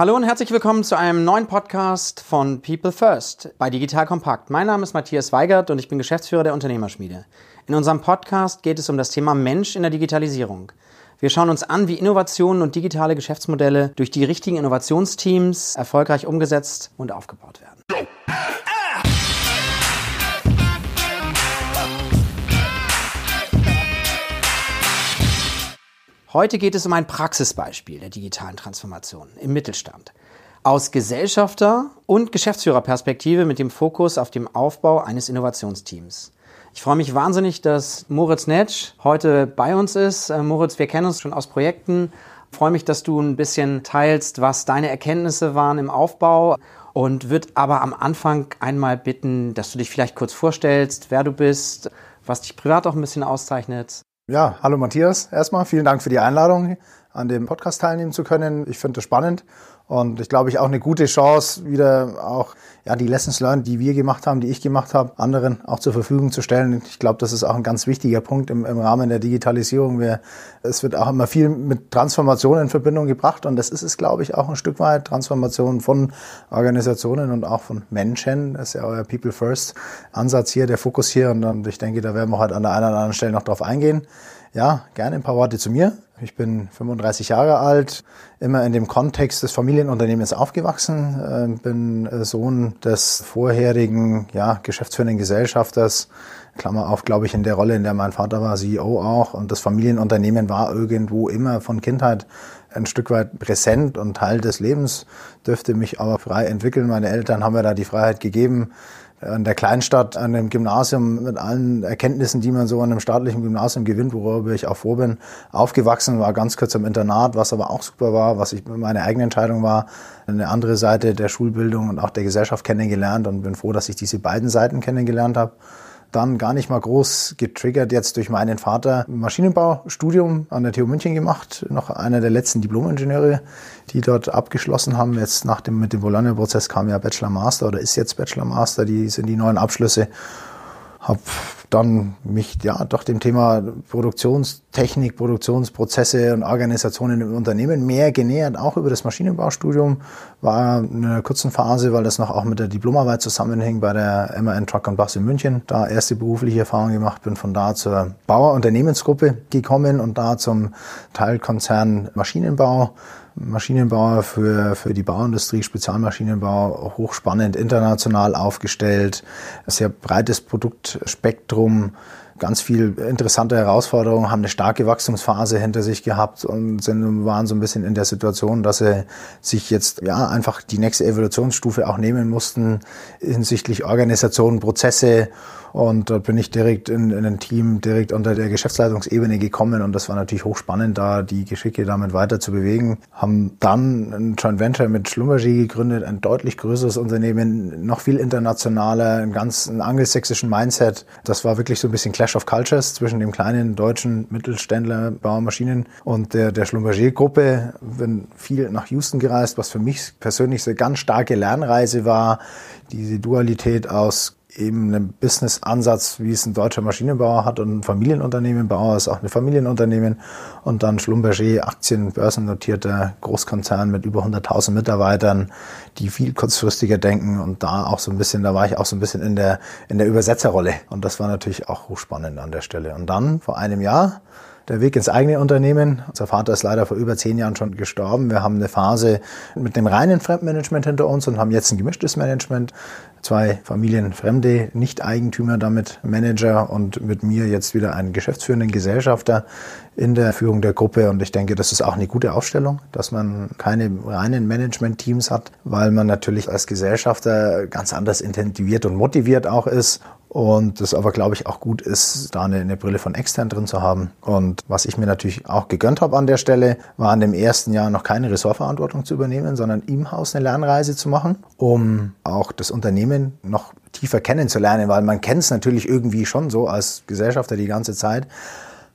Hallo und herzlich willkommen zu einem neuen Podcast von People First bei Digital Kompakt. Mein Name ist Matthias Weigert und ich bin Geschäftsführer der Unternehmerschmiede. In unserem Podcast geht es um das Thema Mensch in der Digitalisierung. Wir schauen uns an, wie Innovationen und digitale Geschäftsmodelle durch die richtigen Innovationsteams erfolgreich umgesetzt und aufgebaut werden. Heute geht es um ein Praxisbeispiel der digitalen Transformation im Mittelstand. Aus Gesellschafter- und Geschäftsführerperspektive mit dem Fokus auf dem Aufbau eines Innovationsteams. Ich freue mich wahnsinnig, dass Moritz Netsch heute bei uns ist. Äh, Moritz, wir kennen uns schon aus Projekten. Ich freue mich, dass du ein bisschen teilst, was deine Erkenntnisse waren im Aufbau und würde aber am Anfang einmal bitten, dass du dich vielleicht kurz vorstellst, wer du bist, was dich privat auch ein bisschen auszeichnet. Ja, hallo Matthias. Erstmal vielen Dank für die Einladung, an dem Podcast teilnehmen zu können. Ich finde das spannend und ich glaube, ich auch eine gute Chance, wieder auch ja, die Lessons learned, die wir gemacht haben, die ich gemacht habe, anderen auch zur Verfügung zu stellen. Ich glaube, das ist auch ein ganz wichtiger Punkt im, im Rahmen der Digitalisierung. Wir, es wird auch immer viel mit Transformation in Verbindung gebracht und das ist es, glaube ich, auch ein Stück weit. Transformation von Organisationen und auch von Menschen. Das ist ja euer People First Ansatz hier, der Fokus hier. Und ich denke, da werden wir heute an der einen oder anderen Stelle noch drauf eingehen. Ja, gerne ein paar Worte zu mir. Ich bin 35 Jahre alt, immer in dem Kontext des Familienunternehmens aufgewachsen, äh, bin äh, Des vorherigen ja, geschäftsführenden Gesellschafters, Klammer auf, glaube ich, in der Rolle, in der mein Vater war, CEO auch. Und das Familienunternehmen war irgendwo immer von Kindheit ein Stück weit präsent und Teil des Lebens, dürfte mich aber frei entwickeln. Meine Eltern haben mir da die Freiheit gegeben, an der Kleinstadt, an dem Gymnasium mit allen Erkenntnissen, die man so an einem staatlichen Gymnasium gewinnt, worüber ich auch froh bin, aufgewachsen, war ganz kurz im Internat, was aber auch super war, was ich meine eigene Entscheidung war, eine andere Seite der Schulbildung und auch der Gesellschaft kennengelernt und bin froh, dass ich diese beiden Seiten kennengelernt habe dann gar nicht mal groß getriggert jetzt durch meinen Vater Maschinenbaustudium an der TU München gemacht, noch einer der letzten Diplomingenieure, die dort abgeschlossen haben. Jetzt nach dem mit dem Bologna-Prozess kam ja Bachelor Master oder ist jetzt Bachelor Master, die sind die neuen Abschlüsse habe dann mich ja doch dem Thema Produktionstechnik, Produktionsprozesse und Organisationen im Unternehmen mehr genähert, auch über das Maschinenbaustudium. War in einer kurzen Phase, weil das noch auch mit der Diplomarbeit zusammenhing bei der MAN Truck und Bus in München. Da erste berufliche Erfahrung gemacht, bin von da zur Bauer Unternehmensgruppe gekommen und da zum Teilkonzern Maschinenbau Maschinenbauer für, für die Bauindustrie, Spezialmaschinenbau, hochspannend, international aufgestellt, sehr breites Produktspektrum, ganz viel interessante Herausforderungen, haben eine starke Wachstumsphase hinter sich gehabt und sind, waren so ein bisschen in der Situation, dass sie sich jetzt ja einfach die nächste Evolutionsstufe auch nehmen mussten hinsichtlich Organisation, Prozesse und dort bin ich direkt in, in ein Team, direkt unter der Geschäftsleitungsebene gekommen und das war natürlich hochspannend, da die Geschicke damit weiter zu bewegen. Haben dann ein Joint Venture mit Schlumberger gegründet, ein deutlich größeres Unternehmen, noch viel internationaler, ein ganz angelsächsischen Mindset. Das war wirklich so ein bisschen Clash of Cultures zwischen dem kleinen deutschen Mittelständler Baumaschinen und der, der Schlumberger-Gruppe. Bin viel nach Houston gereist, was für mich persönlich eine ganz starke Lernreise war. Diese Dualität aus eben einen Business-Ansatz, wie es ein deutscher Maschinenbauer hat und ein Familienunternehmenbauer ist auch ein Familienunternehmen und dann Schlumberger, Aktien, börsennotierter Großkonzern mit über 100.000 Mitarbeitern, die viel kurzfristiger denken und da auch so ein bisschen, da war ich auch so ein bisschen in der, in der Übersetzerrolle und das war natürlich auch hochspannend an der Stelle. Und dann vor einem Jahr der Weg ins eigene Unternehmen. Unser Vater ist leider vor über zehn Jahren schon gestorben. Wir haben eine Phase mit dem reinen Fremdmanagement hinter uns und haben jetzt ein gemischtes Management. Zwei Familienfremde, Nicht-Eigentümer, damit Manager und mit mir jetzt wieder einen geschäftsführenden Gesellschafter in der Führung der Gruppe. Und ich denke, das ist auch eine gute Aufstellung, dass man keine reinen Management-Teams hat, weil man natürlich als Gesellschafter ganz anders intensiviert und motiviert auch ist und das aber, glaube ich, auch gut ist, da eine, eine, Brille von extern drin zu haben. Und was ich mir natürlich auch gegönnt habe an der Stelle, war in dem ersten Jahr noch keine Ressortverantwortung zu übernehmen, sondern im Haus eine Lernreise zu machen, um auch das Unternehmen noch tiefer kennenzulernen, weil man kennt es natürlich irgendwie schon so als Gesellschafter die ganze Zeit.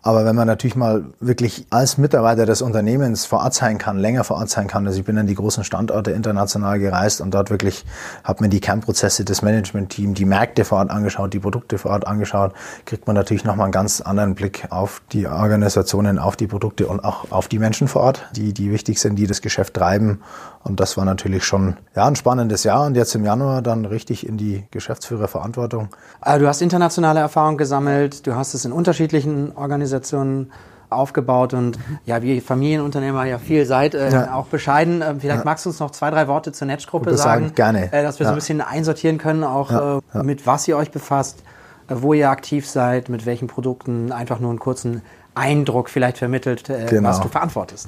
Aber wenn man natürlich mal wirklich als Mitarbeiter des Unternehmens vor Ort sein kann, länger vor Ort sein kann, also ich bin an die großen Standorte international gereist und dort wirklich habe mir die Kernprozesse des Management-Teams, die Märkte vor Ort angeschaut, die Produkte vor Ort angeschaut, kriegt man natürlich nochmal einen ganz anderen Blick auf die Organisationen, auf die Produkte und auch auf die Menschen vor Ort, die, die wichtig sind, die das Geschäft treiben. Und das war natürlich schon ja, ein spannendes Jahr und jetzt im Januar dann richtig in die Geschäftsführerverantwortung. Also du hast internationale Erfahrung gesammelt, du hast es in unterschiedlichen Organisationen aufgebaut und ja, wie Familienunternehmer ja viel seid, äh, ja. auch bescheiden. Äh, vielleicht ja. magst du uns noch zwei, drei Worte zur Netsch-Gruppe sagen, sagen, gerne. Äh, dass wir ja. so ein bisschen einsortieren können, auch äh, mit was ihr euch befasst, äh, wo ihr aktiv seid, mit welchen Produkten, einfach nur einen kurzen Eindruck vielleicht vermittelt, genau. was du verantwortest.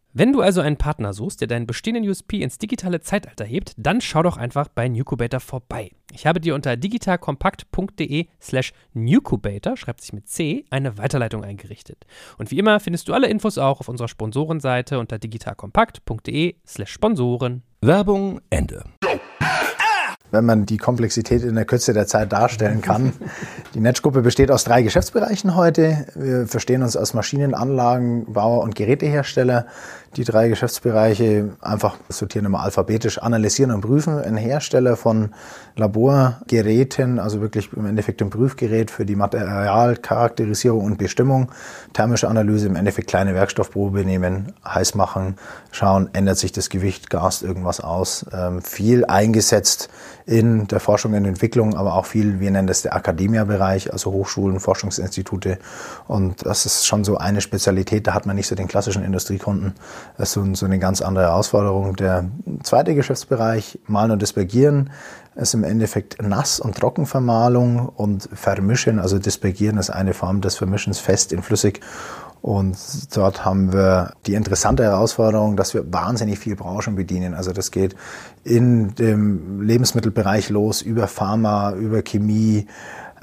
Wenn du also einen Partner suchst, der deinen bestehenden USP ins digitale Zeitalter hebt, dann schau doch einfach bei Nucubator vorbei. Ich habe dir unter digitalkompakt.de slash Nucubator, schreibt sich mit C, eine Weiterleitung eingerichtet. Und wie immer findest du alle Infos auch auf unserer Sponsorenseite unter digitalkompakt.de slash Sponsoren. Werbung Ende wenn man die Komplexität in der Kürze der Zeit darstellen kann. Die Netzgruppe besteht aus drei Geschäftsbereichen heute. Wir verstehen uns als Maschinenanlagenbauer und Gerätehersteller die drei Geschäftsbereiche einfach sortieren immer alphabetisch, analysieren und prüfen. Ein Hersteller von Laborgeräten, also wirklich im Endeffekt ein Prüfgerät für die Materialcharakterisierung und Bestimmung, thermische Analyse, im Endeffekt kleine Werkstoffprobe nehmen, heiß machen, schauen, ändert sich das Gewicht, gast irgendwas aus. Ähm, viel eingesetzt in der Forschung und Entwicklung, aber auch viel, wir nennen das der Akademia-Bereich, also Hochschulen, Forschungsinstitute. Und das ist schon so eine Spezialität, da hat man nicht so den klassischen Industriekunden. Das ist so, eine ganz andere Herausforderung. Der zweite Geschäftsbereich, Malen und Dispergieren, ist im Endeffekt Nass- und Trockenvermalung und Vermischen. Also Dispergieren ist eine Form des Vermischens fest in flüssig. Und dort haben wir die interessante Herausforderung, dass wir wahnsinnig viel Branchen bedienen. Also das geht in dem Lebensmittelbereich los, über Pharma, über Chemie,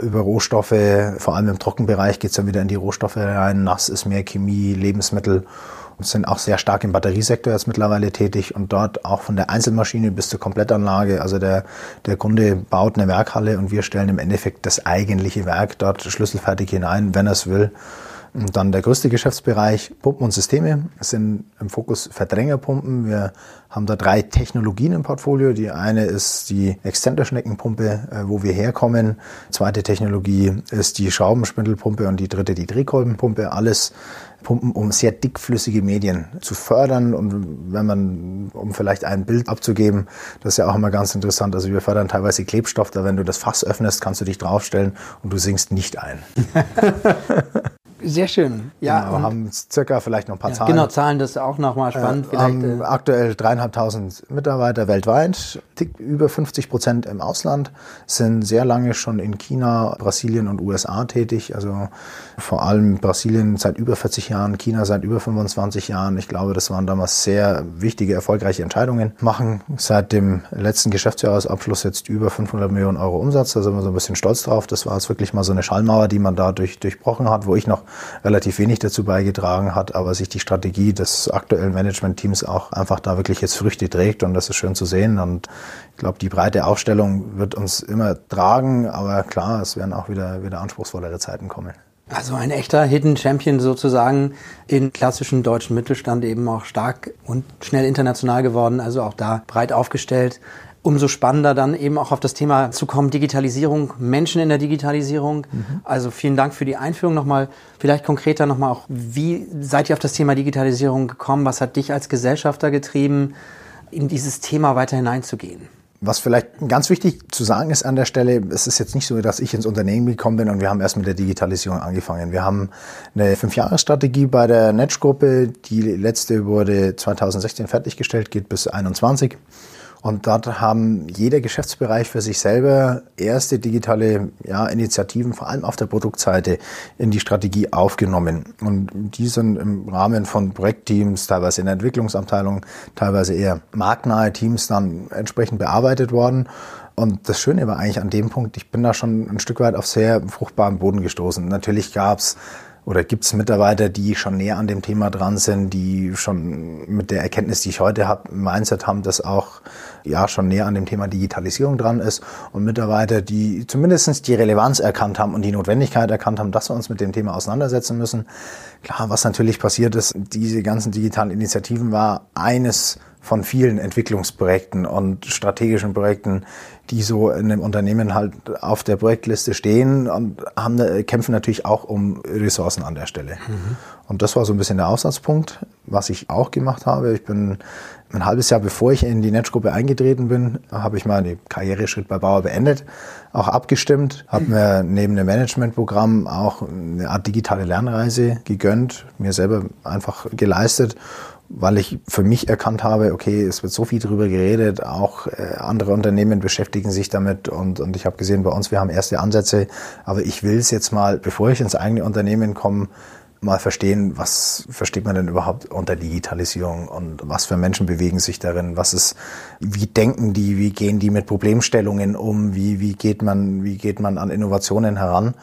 über Rohstoffe. Vor allem im Trockenbereich geht es dann wieder in die Rohstoffe rein. Nass ist mehr Chemie, Lebensmittel sind auch sehr stark im Batteriesektor jetzt mittlerweile tätig und dort auch von der Einzelmaschine bis zur Komplettanlage. Also der, der Kunde baut eine Werkhalle und wir stellen im Endeffekt das eigentliche Werk dort schlüsselfertig hinein, wenn er es will. Und dann der größte Geschäftsbereich Pumpen und Systeme sind im Fokus Verdrängerpumpen. Wir haben da drei Technologien im Portfolio. Die eine ist die Exzenterschneckenpumpe, äh, wo wir herkommen. Zweite Technologie ist die Schraubenspindelpumpe und die dritte die Drehkolbenpumpe. Alles Pumpen, um sehr dickflüssige Medien zu fördern. Und wenn man, um vielleicht ein Bild abzugeben, das ist ja auch immer ganz interessant. Also wir fördern teilweise Klebstoff, da wenn du das Fass öffnest, kannst du dich draufstellen und du sinkst nicht ein. Sehr schön. Ja, genau, haben circa vielleicht noch ein paar ja, Zahlen. Genau, Zahlen, das ist auch nochmal spannend. Äh, vielleicht, äh, aktuell dreieinhalbtausend Mitarbeiter weltweit, über 50 Prozent im Ausland, sind sehr lange schon in China, Brasilien und USA tätig. Also vor allem Brasilien seit über 40 Jahren, China seit über 25 Jahren. Ich glaube, das waren damals sehr wichtige, erfolgreiche Entscheidungen. Machen seit dem letzten Geschäftsjahresabschluss jetzt über 500 Millionen Euro Umsatz. Da sind wir so ein bisschen stolz drauf. Das war jetzt wirklich mal so eine Schallmauer, die man da durch, durchbrochen hat, wo ich noch relativ wenig dazu beigetragen hat, aber sich die Strategie des aktuellen Managementteams auch einfach da wirklich jetzt Früchte trägt und das ist schön zu sehen und ich glaube, die breite Aufstellung wird uns immer tragen, aber klar, es werden auch wieder, wieder anspruchsvollere Zeiten kommen. Also ein echter Hidden Champion sozusagen in klassischen deutschen Mittelstand eben auch stark und schnell international geworden, also auch da breit aufgestellt umso spannender dann eben auch auf das Thema zu kommen, Digitalisierung, Menschen in der Digitalisierung. Mhm. Also vielen Dank für die Einführung nochmal. Vielleicht konkreter nochmal auch, wie seid ihr auf das Thema Digitalisierung gekommen? Was hat dich als Gesellschafter getrieben, in dieses Thema weiter hineinzugehen? Was vielleicht ganz wichtig zu sagen ist an der Stelle, es ist jetzt nicht so, dass ich ins Unternehmen gekommen bin und wir haben erst mit der Digitalisierung angefangen. Wir haben eine Fünfjahresstrategie bei der Netsch-Gruppe. Die letzte wurde 2016 fertiggestellt, geht bis 2021. Und dort haben jeder Geschäftsbereich für sich selber erste digitale ja, Initiativen, vor allem auf der Produktseite, in die Strategie aufgenommen. Und die sind im Rahmen von Projektteams, teilweise in der Entwicklungsabteilung, teilweise eher marktnahe Teams dann entsprechend bearbeitet worden. Und das Schöne war eigentlich an dem Punkt, ich bin da schon ein Stück weit auf sehr fruchtbaren Boden gestoßen. Natürlich gab's oder gibt es Mitarbeiter, die schon näher an dem Thema dran sind, die schon mit der Erkenntnis, die ich heute habe, im Mindset haben, dass auch ja schon näher an dem Thema Digitalisierung dran ist und Mitarbeiter, die zumindest die Relevanz erkannt haben und die Notwendigkeit erkannt haben, dass wir uns mit dem Thema auseinandersetzen müssen. Klar, was natürlich passiert ist, diese ganzen digitalen Initiativen war eines von vielen Entwicklungsprojekten und strategischen Projekten, die so in einem Unternehmen halt auf der Projektliste stehen und haben, kämpfen natürlich auch um Ressourcen an der Stelle. Mhm. Und das war so ein bisschen der Aussatzpunkt, was ich auch gemacht habe. Ich bin ein halbes Jahr bevor ich in die Netzgruppe eingetreten bin, habe ich meinen Karriereschritt bei Bauer beendet, auch abgestimmt, habe mir neben dem Managementprogramm auch eine Art digitale Lernreise gegönnt, mir selber einfach geleistet weil ich für mich erkannt habe, okay, es wird so viel drüber geredet, auch äh, andere Unternehmen beschäftigen sich damit und, und ich habe gesehen, bei uns, wir haben erste Ansätze, aber ich will es jetzt mal, bevor ich ins eigene Unternehmen komme, mal verstehen, was versteht man denn überhaupt unter Digitalisierung und was für Menschen bewegen sich darin, was ist, wie denken die, wie gehen die mit Problemstellungen um, wie, wie geht man, wie geht man an Innovationen heran?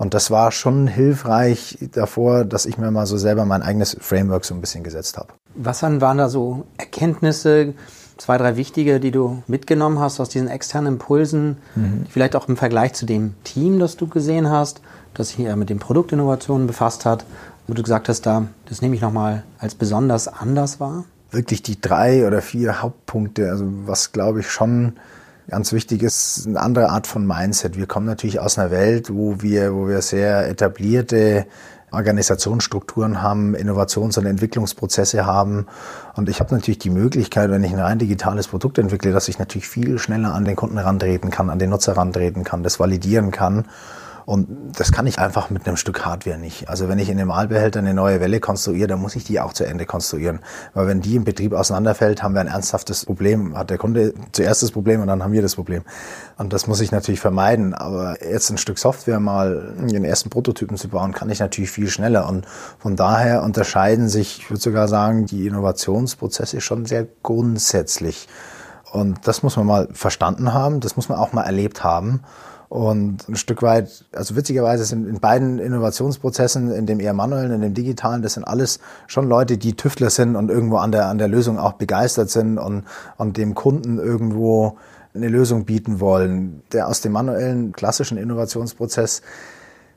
Und das war schon hilfreich davor, dass ich mir mal so selber mein eigenes Framework so ein bisschen gesetzt habe. Was waren da so Erkenntnisse, zwei, drei wichtige, die du mitgenommen hast aus diesen externen Impulsen, mhm. vielleicht auch im Vergleich zu dem Team, das du gesehen hast, das sich hier mit den Produktinnovationen befasst hat, wo du gesagt hast, da, das nehme ich nochmal als besonders anders wahr? Wirklich die drei oder vier Hauptpunkte, also was glaube ich schon ganz wichtig ist, eine andere Art von Mindset. Wir kommen natürlich aus einer Welt, wo wir, wo wir sehr etablierte Organisationsstrukturen haben, Innovations- und Entwicklungsprozesse haben. Und ich habe natürlich die Möglichkeit, wenn ich ein rein digitales Produkt entwickle, dass ich natürlich viel schneller an den Kunden rantreten kann, an den Nutzer rantreten kann, das validieren kann und das kann ich einfach mit einem Stück Hardware nicht. Also wenn ich in einem Aalbehälter eine neue Welle konstruiere, dann muss ich die auch zu Ende konstruieren. Weil wenn die im Betrieb auseinanderfällt, haben wir ein ernsthaftes Problem. Hat der Kunde zuerst das Problem und dann haben wir das Problem. Und das muss ich natürlich vermeiden. Aber jetzt ein Stück Software mal in den ersten Prototypen zu bauen, kann ich natürlich viel schneller. Und von daher unterscheiden sich, ich würde sogar sagen, die Innovationsprozesse schon sehr grundsätzlich. Und das muss man mal verstanden haben, das muss man auch mal erlebt haben. Und ein Stück weit, also witzigerweise sind in beiden Innovationsprozessen, in dem eher manuellen, in dem digitalen, das sind alles schon Leute, die Tüftler sind und irgendwo an der, an der Lösung auch begeistert sind und, und dem Kunden irgendwo eine Lösung bieten wollen. Der aus dem manuellen, klassischen Innovationsprozess,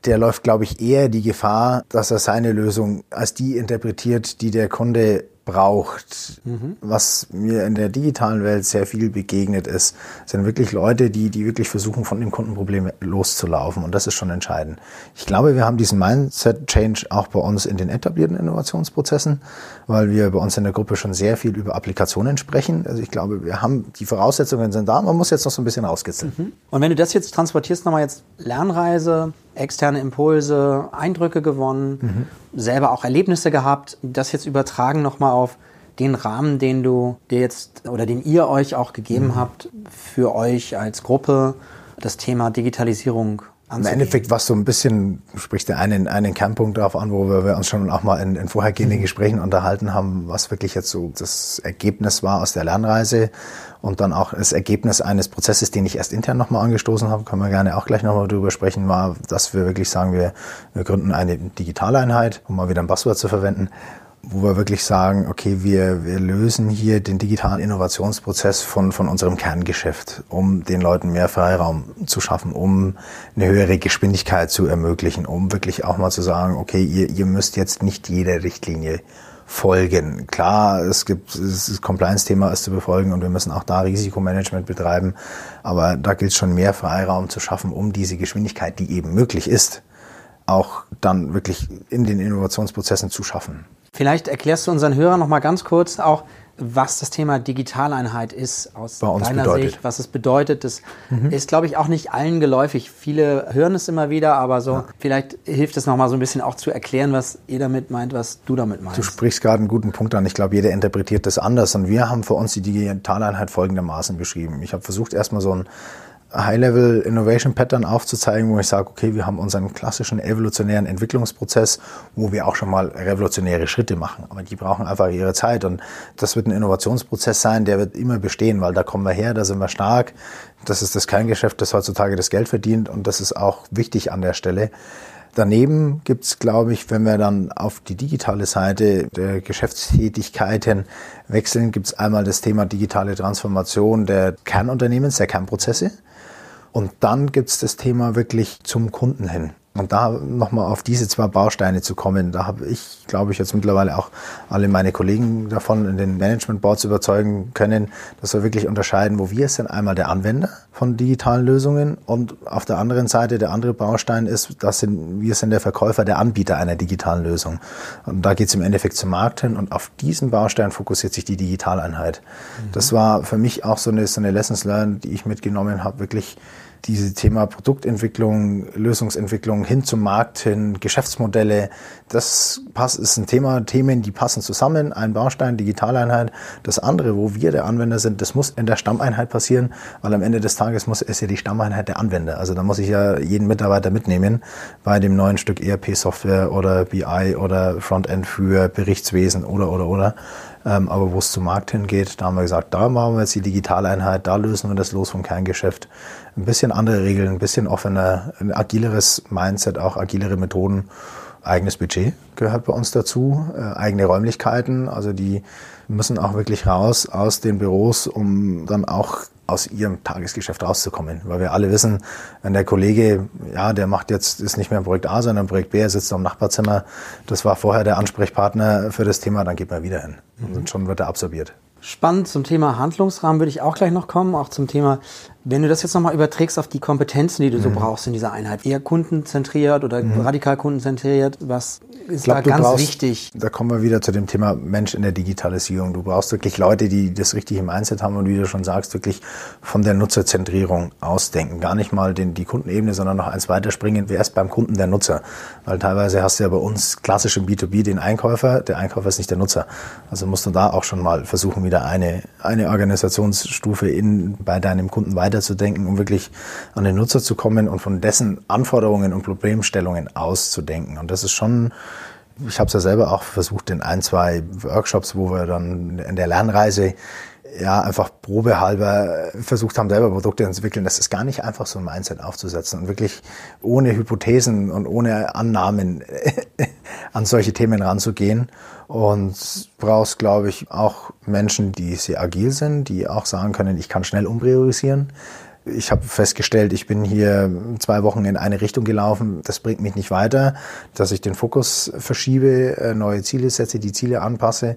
der läuft, glaube ich, eher die Gefahr, dass er seine Lösung als die interpretiert, die der Kunde braucht. Mhm. Was mir in der digitalen Welt sehr viel begegnet ist, sind wirklich Leute, die, die wirklich versuchen, von dem Kundenproblem loszulaufen. Und das ist schon entscheidend. Ich glaube, wir haben diesen Mindset-Change auch bei uns in den etablierten Innovationsprozessen, weil wir bei uns in der Gruppe schon sehr viel über Applikationen sprechen. Also ich glaube, wir haben, die Voraussetzungen sind da, man muss jetzt noch so ein bisschen rauskitzeln. Mhm. Und wenn du das jetzt transportierst, nochmal jetzt Lernreise, externe Impulse, Eindrücke gewonnen, mhm. selber auch Erlebnisse gehabt, das jetzt übertragen nochmal auf den Rahmen, den du dir jetzt oder den ihr euch auch gegeben mhm. habt für euch als Gruppe, das Thema Digitalisierung im Endeffekt, was so ein bisschen, du sprichst ja einen, einen Kernpunkt darauf an, wo wir, wir uns schon auch mal in, in vorhergehenden mhm. Gesprächen unterhalten haben, was wirklich jetzt so das Ergebnis war aus der Lernreise und dann auch das Ergebnis eines Prozesses, den ich erst intern nochmal angestoßen habe, können wir gerne auch gleich nochmal drüber sprechen, war, dass wir wirklich sagen, wir, wir gründen eine Digitaleinheit, um mal wieder ein Passwort zu verwenden wo wir wirklich sagen, okay, wir, wir lösen hier den digitalen Innovationsprozess von, von unserem Kerngeschäft, um den Leuten mehr Freiraum zu schaffen, um eine höhere Geschwindigkeit zu ermöglichen, um wirklich auch mal zu sagen, okay, ihr, ihr müsst jetzt nicht jeder Richtlinie folgen. Klar, es gibt das Compliance-Thema ist zu befolgen und wir müssen auch da Risikomanagement betreiben, aber da gilt es schon mehr Freiraum zu schaffen, um diese Geschwindigkeit, die eben möglich ist, auch dann wirklich in den Innovationsprozessen zu schaffen. Vielleicht erklärst du unseren Hörern noch mal ganz kurz auch, was das Thema Digitaleinheit ist aus deiner bedeutet. Sicht, was es bedeutet. Das ist, glaube ich, auch nicht allen geläufig. Viele hören es immer wieder, aber so vielleicht hilft es nochmal so ein bisschen auch zu erklären, was ihr damit meint, was du damit meinst. Du sprichst gerade einen guten Punkt an. Ich glaube, jeder interpretiert das anders. Und wir haben für uns die Digitaleinheit folgendermaßen beschrieben. Ich habe versucht, erstmal so ein High-Level Innovation Pattern aufzuzeigen, wo ich sage, okay, wir haben unseren klassischen evolutionären Entwicklungsprozess, wo wir auch schon mal revolutionäre Schritte machen. Aber die brauchen einfach ihre Zeit. Und das wird ein Innovationsprozess sein, der wird immer bestehen, weil da kommen wir her, da sind wir stark. Das ist das Kerngeschäft, das heutzutage das Geld verdient. Und das ist auch wichtig an der Stelle. Daneben gibt's, glaube ich, wenn wir dann auf die digitale Seite der Geschäftstätigkeiten wechseln, gibt's einmal das Thema digitale Transformation der Kernunternehmens, der Kernprozesse. Und dann gibt's das Thema wirklich zum Kunden hin. Und da nochmal auf diese zwei Bausteine zu kommen, da habe ich, glaube ich, jetzt mittlerweile auch alle meine Kollegen davon in den Management Boards überzeugen können, dass wir wirklich unterscheiden, wo wir sind einmal der Anwender von digitalen Lösungen und auf der anderen Seite der andere Baustein ist, das sind, wir sind der Verkäufer, der Anbieter einer digitalen Lösung. Und da geht es im Endeffekt zum Markt hin und auf diesen Baustein fokussiert sich die Digitaleinheit. Das war für mich auch so eine, so eine Lessons learned, die ich mitgenommen habe, wirklich diese Thema Produktentwicklung, Lösungsentwicklung hin zum Markt hin, Geschäftsmodelle, das passt, ist ein Thema, Themen, die passen zusammen, ein Baustein, Digitaleinheit. Das andere, wo wir der Anwender sind, das muss in der Stammeinheit passieren, weil am Ende des Tages muss es ja die Stammeinheit der Anwender. Also da muss ich ja jeden Mitarbeiter mitnehmen bei dem neuen Stück ERP-Software oder BI oder Frontend für Berichtswesen oder, oder, oder. Ähm, aber wo es zum Markt hingeht, da haben wir gesagt, da machen wir jetzt die Digitaleinheit, da lösen wir das los vom Kerngeschäft. Ein bisschen andere Regeln, ein bisschen offener, ein agileres Mindset, auch agilere Methoden. Eigenes Budget gehört bei uns dazu, äh, eigene Räumlichkeiten, also die müssen auch wirklich raus aus den Büros, um dann auch aus ihrem Tagesgeschäft rauszukommen. Weil wir alle wissen, wenn der Kollege, ja, der macht jetzt, ist nicht mehr Projekt A, sondern Projekt B, er sitzt am Nachbarzimmer, das war vorher der Ansprechpartner für das Thema, dann geht man wieder hin. Und schon wird er absorbiert. Spannend zum Thema Handlungsrahmen würde ich auch gleich noch kommen, auch zum Thema, wenn du das jetzt nochmal überträgst auf die Kompetenzen, die du Mhm. so brauchst in dieser Einheit, eher kundenzentriert oder radikal kundenzentriert, was ist glaub, da ganz brauchst- wichtig? Da kommen wir wieder zu dem Thema Mensch in der Digitalisierung. Du brauchst wirklich Leute, die das richtig im Mindset haben und wie du schon sagst, wirklich von der Nutzerzentrierung ausdenken. Gar nicht mal den, die Kundenebene, sondern noch eins weiterspringen. Wer ist beim Kunden der Nutzer? Weil teilweise hast du ja bei uns klassisch im B2B den Einkäufer. Der Einkäufer ist nicht der Nutzer. Also musst du da auch schon mal versuchen, wieder eine, eine Organisationsstufe in, bei deinem Kunden weiterzudenken, um wirklich an den Nutzer zu kommen und von dessen Anforderungen und Problemstellungen auszudenken. Und das ist schon ich habe es ja selber auch versucht in ein, zwei Workshops, wo wir dann in der Lernreise ja einfach probehalber versucht haben, selber Produkte zu entwickeln. Das ist gar nicht einfach, so ein Mindset aufzusetzen und wirklich ohne Hypothesen und ohne Annahmen an solche Themen ranzugehen. Und brauchst, glaube ich, auch Menschen, die sehr agil sind, die auch sagen können, ich kann schnell umpriorisieren. Ich habe festgestellt, ich bin hier zwei Wochen in eine Richtung gelaufen. Das bringt mich nicht weiter, dass ich den Fokus verschiebe, äh, neue Ziele setze, die Ziele anpasse.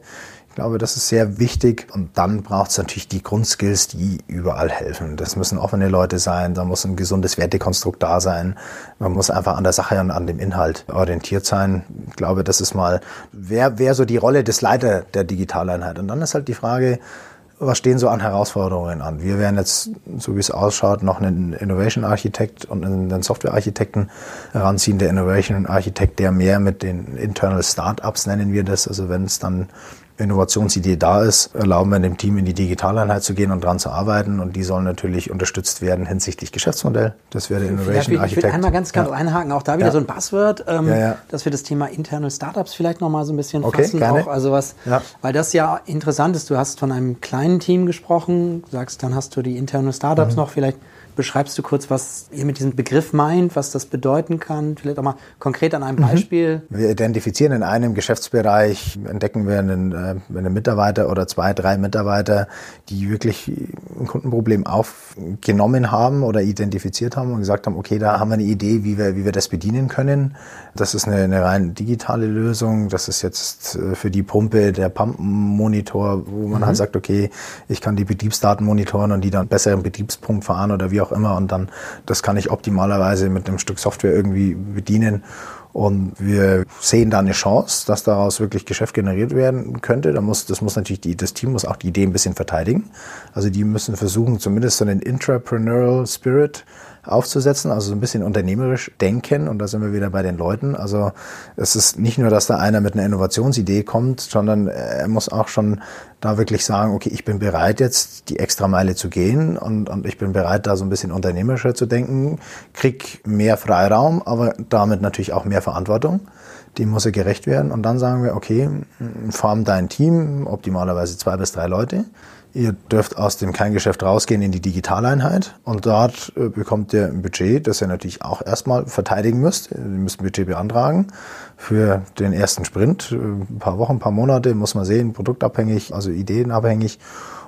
Ich glaube, das ist sehr wichtig. Und dann braucht es natürlich die Grundskills, die überall helfen. Das müssen offene Leute sein, da muss ein gesundes Wertekonstrukt da sein. Man muss einfach an der Sache und an dem Inhalt orientiert sein. Ich glaube, das ist mal, wer, wer so die Rolle des Leiter der Digitaleinheit. Und dann ist halt die Frage, was stehen so an Herausforderungen an? Wir werden jetzt, so wie es ausschaut, noch einen Innovation Architekt und einen Software Architekten heranziehen. Der Innovation Architekt, der mehr mit den Internal Startups nennen wir das. Also wenn es dann Innovationsidee da ist, erlauben wir dem Team in die Digitaleinheit zu gehen und dran zu arbeiten. Und die sollen natürlich unterstützt werden hinsichtlich Geschäftsmodell. Das wäre der Innovation ich will Architekt. einmal ganz kurz Ja. einhaken, auch da wieder Ja. so ein Buzzword, ähm, Ja, dass wir das Thema Internal Startups vielleicht nochmal so ein bisschen Okay, fassen. gerne. Auch, also was. Weil das ja interessant ist, du hast von einem kleinen Team gesprochen, sagst, dann hast du die Internal Startups Mhm. noch, vielleicht beschreibst du kurz, was ihr mit diesem Begriff meint, was das bedeuten kann, vielleicht auch mal konkret an Mhm. einem Beispiel. Wir identifizieren in einem Geschäftsbereich, entdecken wir einen, äh, einen Mitarbeiter oder zwei, drei Mitarbeiter, die wirklich ein Kundenproblem aufgenommen haben oder identifiziert haben und gesagt haben, okay, da haben wir eine Idee, wie wir, wie wir das bedienen können. Das ist eine, eine rein digitale Lösung. Das ist jetzt äh, für die Pumpe der Pumpenmonitor, wo man halt sagt, okay, ich kann die Betriebsdaten monitoren und die dann besser im Betriebspunkt fahren oder wie auch immer. Und dann, das kann ich optimalerweise mit einem Stück Software irgendwie bedienen. Und wir sehen da eine Chance, dass daraus wirklich Geschäft generiert werden könnte. Da muss, das muss natürlich die, das Team muss auch die Idee ein bisschen verteidigen. Also die müssen versuchen, zumindest so einen Intrapreneurial Spirit aufzusetzen, also so ein bisschen unternehmerisch denken. Und da sind wir wieder bei den Leuten. Also es ist nicht nur, dass da einer mit einer Innovationsidee kommt, sondern er muss auch schon da wirklich sagen, okay, ich bin bereit jetzt die extra Meile zu gehen und, und ich bin bereit da so ein bisschen unternehmerischer zu denken, krieg mehr Freiraum, aber damit natürlich auch mehr Verantwortung. Dem muss er gerecht werden. Und dann sagen wir, okay, form dein Team, optimalerweise zwei bis drei Leute Ihr dürft aus dem Kerngeschäft rausgehen in die Digitaleinheit und dort äh, bekommt ihr ein Budget, das ihr natürlich auch erstmal verteidigen müsst. Ihr müsst ein Budget beantragen für den ersten Sprint. Äh, ein paar Wochen, ein paar Monate muss man sehen, produktabhängig, also ideenabhängig.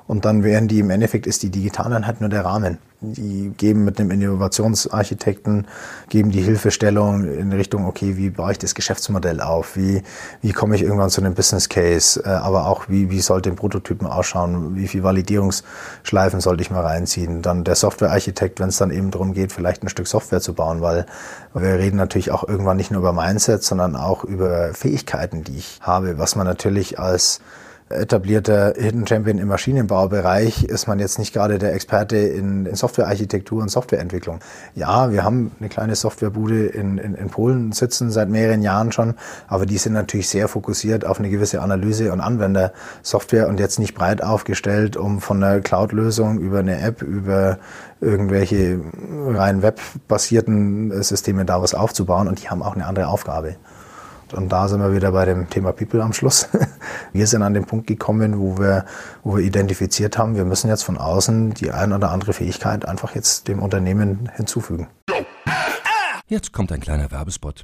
Und dann wären die im Endeffekt ist die Digitaleinheit nur der Rahmen. Die geben mit einem Innovationsarchitekten, geben die Hilfestellung in Richtung, okay, wie baue ich das Geschäftsmodell auf? Wie, wie komme ich irgendwann zu einem Business Case? Äh, aber auch, wie, wie sollte ein Prototypen ausschauen? Wie viel Validierungsschleifen sollte ich mal reinziehen? Dann der Softwarearchitekt, wenn es dann eben darum geht, vielleicht ein Stück Software zu bauen, weil wir reden natürlich auch irgendwann nicht nur über Mindset, sondern auch über Fähigkeiten, die ich habe, was man natürlich als etablierter Hidden Champion im Maschinenbaubereich ist man jetzt nicht gerade der Experte in, in Softwarearchitektur und Softwareentwicklung. Ja, wir haben eine kleine Softwarebude in, in, in Polen sitzen seit mehreren Jahren schon, aber die sind natürlich sehr fokussiert auf eine gewisse Analyse und Anwendersoftware und jetzt nicht breit aufgestellt, um von einer Cloud-Lösung über eine App, über irgendwelche rein webbasierten Systeme da was aufzubauen und die haben auch eine andere Aufgabe. Und da sind wir wieder bei dem Thema People am Schluss. Wir sind an den Punkt gekommen, wo wir, wo wir identifiziert haben, wir müssen jetzt von außen die ein oder andere Fähigkeit einfach jetzt dem Unternehmen hinzufügen. Jetzt kommt ein kleiner Werbespot.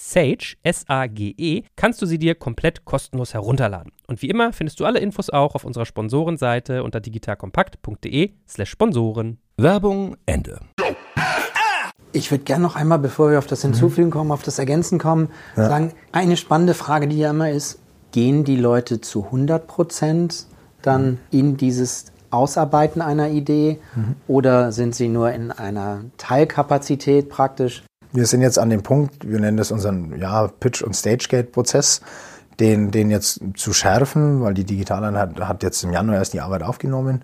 Sage, S-A-G-E, kannst du sie dir komplett kostenlos herunterladen. Und wie immer findest du alle Infos auch auf unserer Sponsorenseite unter digitalkompakt.de slash Sponsoren. Werbung Ende. Ich würde gerne noch einmal, bevor wir auf das Hinzufügen kommen, auf das Ergänzen kommen, ja. sagen, eine spannende Frage, die ja immer ist, gehen die Leute zu 100 Prozent dann in dieses Ausarbeiten einer Idee mhm. oder sind sie nur in einer Teilkapazität praktisch? Wir sind jetzt an dem Punkt, wir nennen das unseren ja, Pitch- und Stagegate-Prozess, den, den jetzt zu schärfen, weil die Digitaleinheit hat jetzt im Januar erst die Arbeit aufgenommen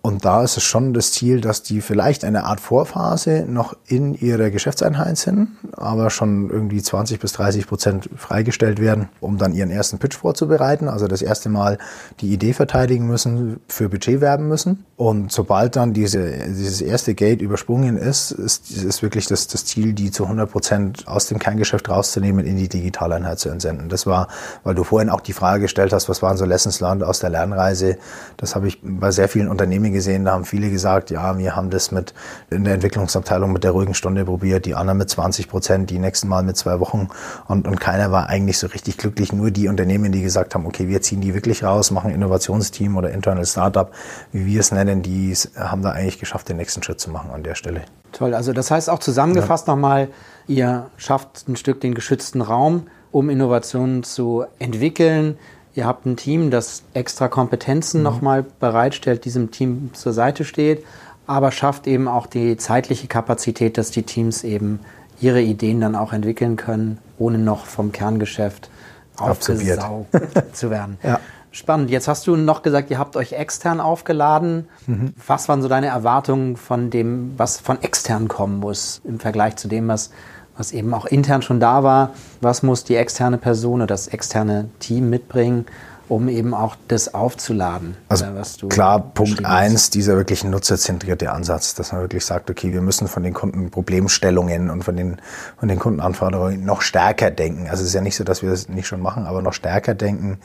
und da ist es schon das Ziel, dass die vielleicht eine Art Vorphase noch in ihrer Geschäftseinheit sind, aber schon irgendwie 20 bis 30 Prozent freigestellt werden, um dann ihren ersten Pitch vorzubereiten. Also das erste Mal die Idee verteidigen müssen, für Budget werben müssen. Und sobald dann diese, dieses erste Gate übersprungen ist, ist, ist wirklich das, das Ziel, die zu 100 Prozent aus dem Kerngeschäft rauszunehmen, in die Digitaleinheit zu entsenden. Das war, weil du vorhin auch die Frage gestellt hast, was waren so Lessons learned aus der Lernreise? Das habe ich bei sehr vielen Unternehmen Unternehmen gesehen, da haben viele gesagt, ja, wir haben das mit in der Entwicklungsabteilung mit der ruhigen Stunde probiert, die anderen mit 20 Prozent, die nächsten Mal mit zwei Wochen und, und keiner war eigentlich so richtig glücklich. Nur die Unternehmen, die gesagt haben, okay, wir ziehen die wirklich raus, machen Innovationsteam oder Internal Startup, wie wir es nennen, die haben da eigentlich geschafft, den nächsten Schritt zu machen an der Stelle. Toll, also das heißt auch zusammengefasst ja. nochmal, ihr schafft ein Stück den geschützten Raum, um Innovationen zu entwickeln. Ihr habt ein Team, das extra Kompetenzen mhm. nochmal bereitstellt, diesem Team zur Seite steht, aber schafft eben auch die zeitliche Kapazität, dass die Teams eben ihre Ideen dann auch entwickeln können, ohne noch vom Kerngeschäft aufgesaugt zu werden. Ja. Spannend. Jetzt hast du noch gesagt, ihr habt euch extern aufgeladen. Mhm. Was waren so deine Erwartungen von dem, was von extern kommen muss im Vergleich zu dem, was, was eben auch intern schon da war? Was muss die externe Person oder das externe Team mitbringen, um eben auch das aufzuladen. Also klar, Punkt eins, dieser wirklich nutzerzentrierte Ansatz, dass man wirklich sagt, okay, wir müssen von den Kunden Problemstellungen und von den, von den Kundenanforderungen noch stärker denken. Also es ist ja nicht so, dass wir das nicht schon machen, aber noch stärker denken.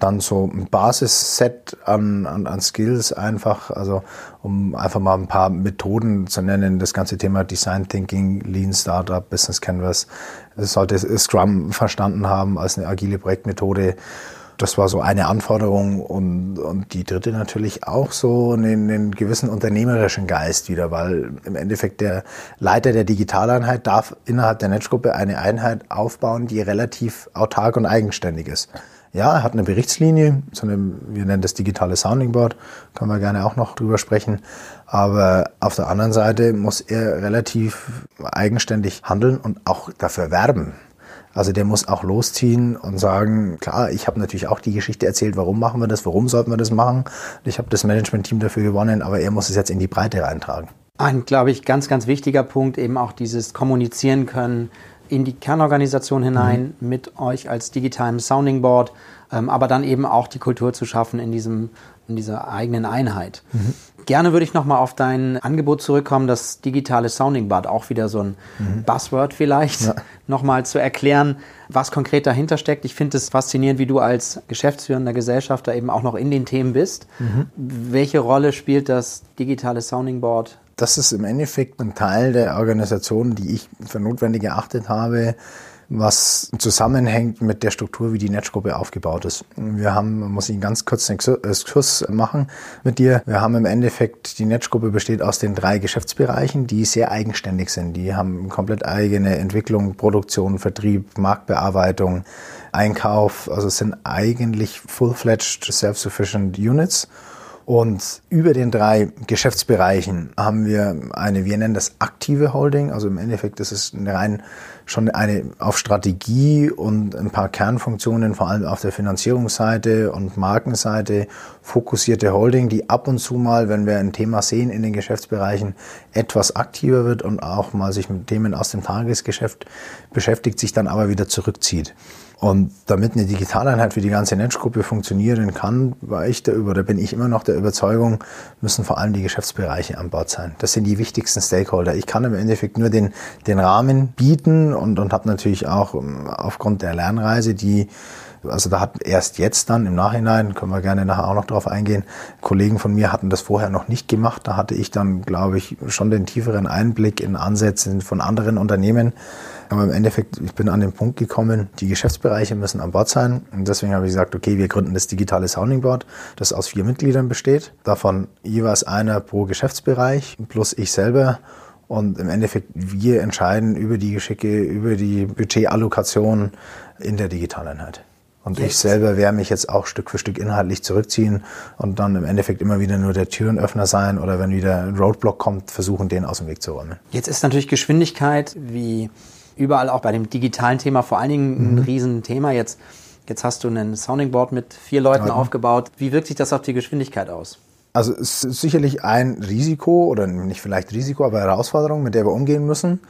Dann so ein Basisset an, an, an Skills einfach, also um einfach mal ein paar Methoden zu nennen, das ganze Thema Design Thinking, Lean Startup, Business Canvas, das sollte Scrum verstanden haben als eine agile Projektmethode das war so eine Anforderung und, und die dritte natürlich auch so einen, einen gewissen unternehmerischen Geist wieder, weil im Endeffekt der Leiter der Digitaleinheit darf innerhalb der Netzgruppe eine Einheit aufbauen, die relativ autark und eigenständig ist. Ja, er hat eine Berichtslinie, so eine, wir nennen das digitale Sounding Board, können wir gerne auch noch drüber sprechen. Aber auf der anderen Seite muss er relativ eigenständig handeln und auch dafür werben. Also der muss auch losziehen und sagen, klar, ich habe natürlich auch die Geschichte erzählt, warum machen wir das, warum sollten wir das machen. Ich habe das Management-Team dafür gewonnen, aber er muss es jetzt in die Breite reintragen. Ein, glaube ich, ganz, ganz wichtiger Punkt, eben auch dieses Kommunizieren können in die Kernorganisation hinein mhm. mit euch als digitalem Sounding Board, ähm, aber dann eben auch die Kultur zu schaffen in diesem in dieser eigenen Einheit. Mhm. Gerne würde ich nochmal auf dein Angebot zurückkommen, das digitale Sounding Board, auch wieder so ein mhm. Buzzword vielleicht, ja. nochmal zu erklären, was konkret dahinter steckt. Ich finde es faszinierend, wie du als geschäftsführender Gesellschafter eben auch noch in den Themen bist. Mhm. Welche Rolle spielt das digitale Sounding Board das ist im Endeffekt ein Teil der Organisation, die ich für notwendig erachtet habe, was zusammenhängt mit der Struktur, wie die Netzgruppe aufgebaut ist. Wir haben, muss ich einen ganz kurzen Exkurs machen mit dir. Wir haben im Endeffekt, die Netzgruppe besteht aus den drei Geschäftsbereichen, die sehr eigenständig sind. Die haben komplett eigene Entwicklung, Produktion, Vertrieb, Marktbearbeitung, Einkauf. Also sind eigentlich full-fledged self-sufficient Units. Und über den drei Geschäftsbereichen haben wir eine, wir nennen das aktive Holding. Also im Endeffekt ist es rein schon eine auf Strategie und ein paar Kernfunktionen, vor allem auf der Finanzierungsseite und Markenseite fokussierte Holding, die ab und zu mal, wenn wir ein Thema sehen in den Geschäftsbereichen, etwas aktiver wird und auch mal sich mit Themen aus dem Tagesgeschäft beschäftigt, sich dann aber wieder zurückzieht. Und damit eine Digitaleinheit für die ganze Netzgruppe funktionieren kann, war ich der über, da bin ich immer noch der Überzeugung, müssen vor allem die Geschäftsbereiche an Bord sein. Das sind die wichtigsten Stakeholder. Ich kann im Endeffekt nur den, den Rahmen bieten und, und habe natürlich auch ähm, aufgrund der Lernreise, die also da hat erst jetzt dann im Nachhinein, können wir gerne nachher auch noch drauf eingehen, Kollegen von mir hatten das vorher noch nicht gemacht. Da hatte ich dann, glaube ich, schon den tieferen Einblick in Ansätze von anderen Unternehmen aber im Endeffekt, ich bin an den Punkt gekommen, die Geschäftsbereiche müssen an Bord sein. Und deswegen habe ich gesagt, okay, wir gründen das digitale Sounding Board, das aus vier Mitgliedern besteht. Davon jeweils einer pro Geschäftsbereich plus ich selber. Und im Endeffekt, wir entscheiden über die Geschicke, über die Budgetallokation in der Digitaleinheit. Und ich selber werde mich jetzt auch Stück für Stück inhaltlich zurückziehen und dann im Endeffekt immer wieder nur der Türenöffner sein oder wenn wieder ein Roadblock kommt, versuchen, den aus dem Weg zu räumen. Jetzt ist natürlich Geschwindigkeit wie überall auch bei dem digitalen Thema vor allen Dingen ein mhm. Riesenthema. Jetzt, jetzt hast du ein Sounding Board mit vier Leuten ja. aufgebaut. Wie wirkt sich das auf die Geschwindigkeit aus? Also es ist sicherlich ein Risiko oder nicht vielleicht Risiko, aber Herausforderung, mit der wir umgehen müssen.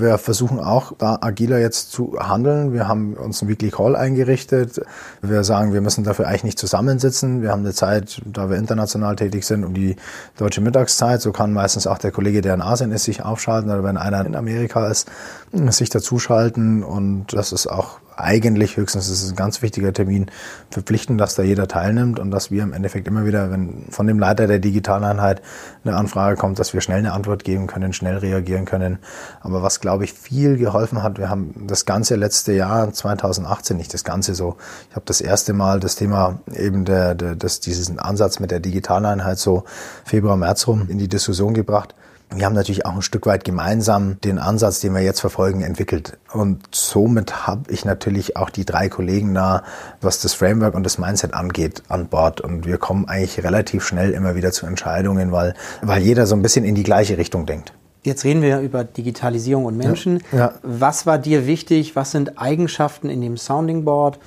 Wir versuchen auch da agiler jetzt zu handeln. Wir haben uns einen Weekly Call eingerichtet. Wir sagen, wir müssen dafür eigentlich nicht zusammensitzen. Wir haben eine Zeit, da wir international tätig sind, um die deutsche Mittagszeit. So kann meistens auch der Kollege, der in Asien ist, sich aufschalten oder wenn einer in Amerika ist, sich dazuschalten. Und das ist auch eigentlich höchstens, das ist ein ganz wichtiger Termin, verpflichten, dass da jeder teilnimmt und dass wir im Endeffekt immer wieder, wenn von dem Leiter der Digitaleinheit eine Anfrage kommt, dass wir schnell eine Antwort geben können, schnell reagieren können. Aber was, glaube ich, viel geholfen hat, wir haben das ganze letzte Jahr, 2018, nicht das ganze so, ich habe das erste Mal das Thema eben der, der, das, diesen Ansatz mit der Digitaleinheit so Februar, März rum in die Diskussion gebracht. Wir haben natürlich auch ein Stück weit gemeinsam den Ansatz, den wir jetzt verfolgen, entwickelt. Und somit habe ich natürlich auch die drei Kollegen da, was das Framework und das Mindset angeht, an Bord. Und wir kommen eigentlich relativ schnell immer wieder zu Entscheidungen, weil, weil jeder so ein bisschen in die gleiche Richtung denkt. Jetzt reden wir über Digitalisierung und Menschen. Ja, ja. Was war dir wichtig? Was sind Eigenschaften in dem Sounding Board?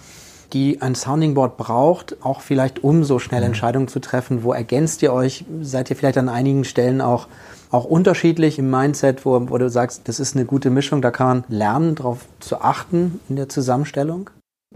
die ein Sounding Board braucht, auch vielleicht um so schnell Entscheidungen zu treffen? Wo ergänzt ihr euch? Seid ihr vielleicht an einigen Stellen auch, auch unterschiedlich im Mindset, wo, wo du sagst, das ist eine gute Mischung, da kann man lernen, darauf zu achten in der Zusammenstellung?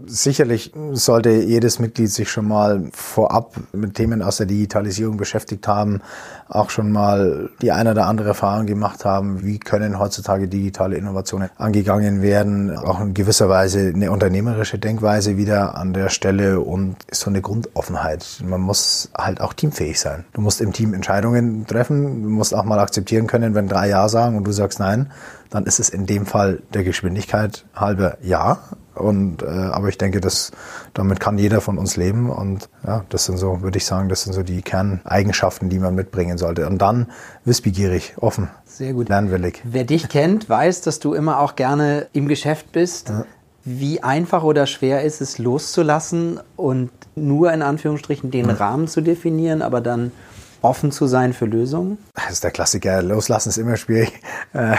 Sicherlich sollte jedes Mitglied sich schon mal vorab mit Themen aus der Digitalisierung beschäftigt haben, auch schon mal die eine oder andere Erfahrung gemacht haben, wie können heutzutage digitale Innovationen angegangen werden, auch in gewisser Weise eine unternehmerische Denkweise wieder an der Stelle und so eine Grundoffenheit. Man muss halt auch teamfähig sein. Du musst im Team Entscheidungen treffen, du musst auch mal akzeptieren können, wenn drei Ja sagen und du sagst Nein, dann ist es in dem Fall der Geschwindigkeit halber Ja und äh, aber ich denke, dass damit kann jeder von uns leben. Und ja, das sind so, würde ich sagen, das sind so die Kerneigenschaften, die man mitbringen sollte. Und dann wissbegierig, offen. Sehr gut. Lernwillig. Wer dich kennt, weiß, dass du immer auch gerne im Geschäft bist. Ja. Wie einfach oder schwer ist es loszulassen und nur in Anführungsstrichen den mhm. Rahmen zu definieren, aber dann offen zu sein für Lösungen? Das ist der Klassiker. Loslassen ist immer schwierig. Äh,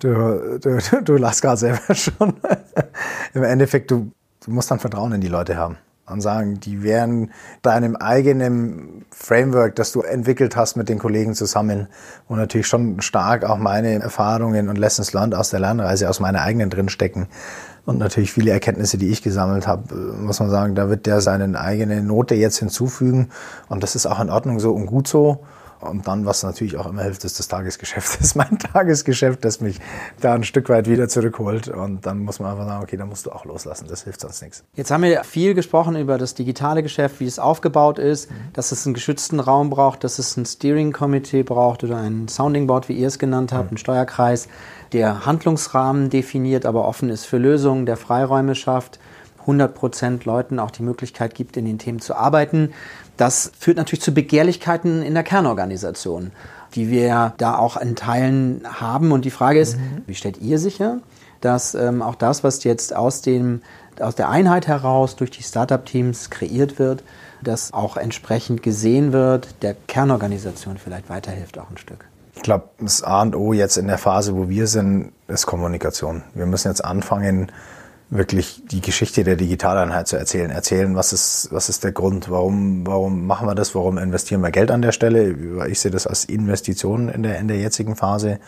du, du, du lass gerade selber schon. Im Endeffekt, du, du musst dann Vertrauen in die Leute haben und sagen, die werden deinem eigenen Framework, das du entwickelt hast mit den Kollegen zusammen, wo natürlich schon stark auch meine Erfahrungen und Lessons learned aus der Lernreise, aus meiner eigenen drinstecken, und natürlich viele Erkenntnisse, die ich gesammelt habe, muss man sagen, da wird der seine eigene Note jetzt hinzufügen und das ist auch in Ordnung so und gut so. Und dann, was natürlich auch immer hilft, ist das Tagesgeschäft. Das ist mein Tagesgeschäft, das mich da ein Stück weit wieder zurückholt. Und dann muss man einfach sagen, okay, da musst du auch loslassen. Das hilft sonst nichts. Jetzt haben wir viel gesprochen über das digitale Geschäft, wie es aufgebaut ist, mhm. dass es einen geschützten Raum braucht, dass es ein Steering Committee braucht oder ein Sounding Board, wie ihr es genannt habt, mhm. einen Steuerkreis der Handlungsrahmen definiert, aber offen ist für Lösungen, der Freiräume schafft, 100 Prozent Leuten auch die Möglichkeit gibt, in den Themen zu arbeiten. Das führt natürlich zu Begehrlichkeiten in der Kernorganisation, die wir da auch in Teilen haben. Und die Frage ist, mhm. wie stellt ihr sicher, dass ähm, auch das, was jetzt aus, dem, aus der Einheit heraus durch die Startup-Teams kreiert wird, das auch entsprechend gesehen wird, der Kernorganisation vielleicht weiterhilft auch ein Stück? Ich glaube, das A und O jetzt in der Phase, wo wir sind, ist Kommunikation. Wir müssen jetzt anfangen, wirklich die Geschichte der Digitaleinheit zu erzählen. Erzählen, was ist, was ist der Grund, warum, warum machen wir das, warum investieren wir Geld an der Stelle. Ich sehe das als Investition in der, in der jetzigen Phase.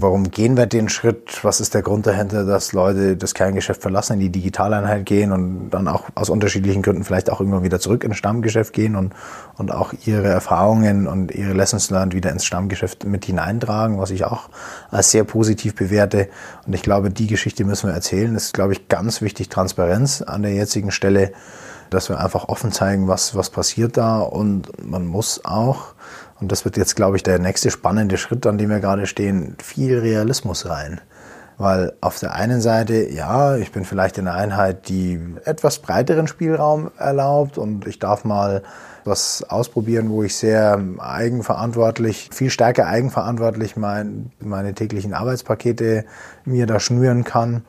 Warum gehen wir den Schritt? Was ist der Grund dahinter, dass Leute das Kerngeschäft verlassen, in die Digitaleinheit gehen und dann auch aus unterschiedlichen Gründen vielleicht auch irgendwann wieder zurück ins Stammgeschäft gehen und, und auch ihre Erfahrungen und ihre Lessons learned wieder ins Stammgeschäft mit hineintragen, was ich auch als sehr positiv bewerte. Und ich glaube, die Geschichte müssen wir erzählen. Das ist, glaube ich, ganz wichtig, Transparenz an der jetzigen Stelle, dass wir einfach offen zeigen, was, was passiert da. Und man muss auch und das wird jetzt, glaube ich, der nächste spannende Schritt, an dem wir gerade stehen, viel Realismus rein. Weil auf der einen Seite, ja, ich bin vielleicht in einer Einheit, die etwas breiteren Spielraum erlaubt und ich darf mal was ausprobieren, wo ich sehr eigenverantwortlich, viel stärker eigenverantwortlich mein, meine täglichen Arbeitspakete mir da schnüren kann.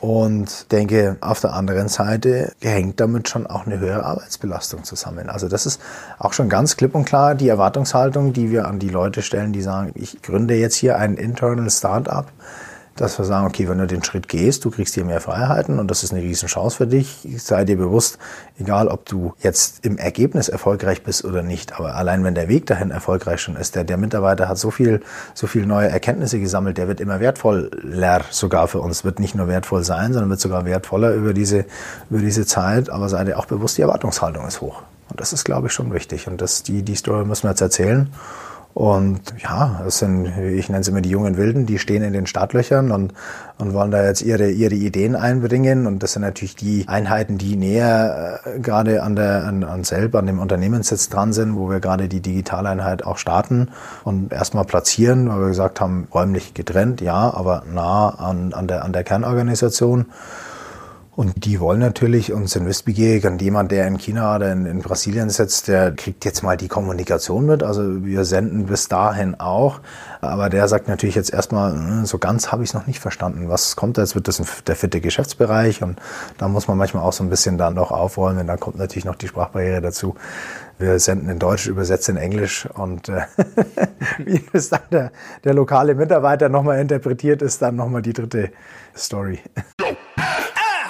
Und denke, auf der anderen Seite hängt damit schon auch eine höhere Arbeitsbelastung zusammen. Also das ist auch schon ganz klipp und klar die Erwartungshaltung, die wir an die Leute stellen, die sagen, ich gründe jetzt hier ein Internal Startup dass wir sagen, okay, wenn du den Schritt gehst, du kriegst hier mehr Freiheiten und das ist eine Riesenchance für dich. Sei dir bewusst, egal ob du jetzt im Ergebnis erfolgreich bist oder nicht, aber allein wenn der Weg dahin erfolgreich schon ist, der, der Mitarbeiter hat so viel, so viel neue Erkenntnisse gesammelt, der wird immer wertvoller sogar für uns, wird nicht nur wertvoll sein, sondern wird sogar wertvoller über diese, über diese Zeit, aber sei dir auch bewusst, die Erwartungshaltung ist hoch. Und das ist, glaube ich, schon wichtig. Und das, die, die Story müssen wir jetzt erzählen. Und ja, das sind, ich nenne es immer die jungen Wilden, die stehen in den Startlöchern und, und wollen da jetzt ihre, ihre Ideen einbringen. Und das sind natürlich die Einheiten, die näher äh, gerade an der, an, an selber, an dem Unternehmenssitz dran sind, wo wir gerade die Digitaleinheit auch starten und erstmal platzieren, weil wir gesagt haben, räumlich getrennt, ja, aber nah an, an der, an der Kernorganisation. Und die wollen natürlich und sind wissbegierig. Jemand, der in China oder in, in, Brasilien sitzt, der kriegt jetzt mal die Kommunikation mit. Also wir senden bis dahin auch. Aber der sagt natürlich jetzt erstmal, hm, so ganz habe ich es noch nicht verstanden. Was kommt da? Jetzt wird das der vierte Geschäftsbereich. Und da muss man manchmal auch so ein bisschen dann noch aufrollen. Und dann kommt natürlich noch die Sprachbarriere dazu. Wir senden in Deutsch, übersetzen in Englisch und äh, wie es dann der, der lokale Mitarbeiter nochmal interpretiert, ist dann nochmal die dritte Story.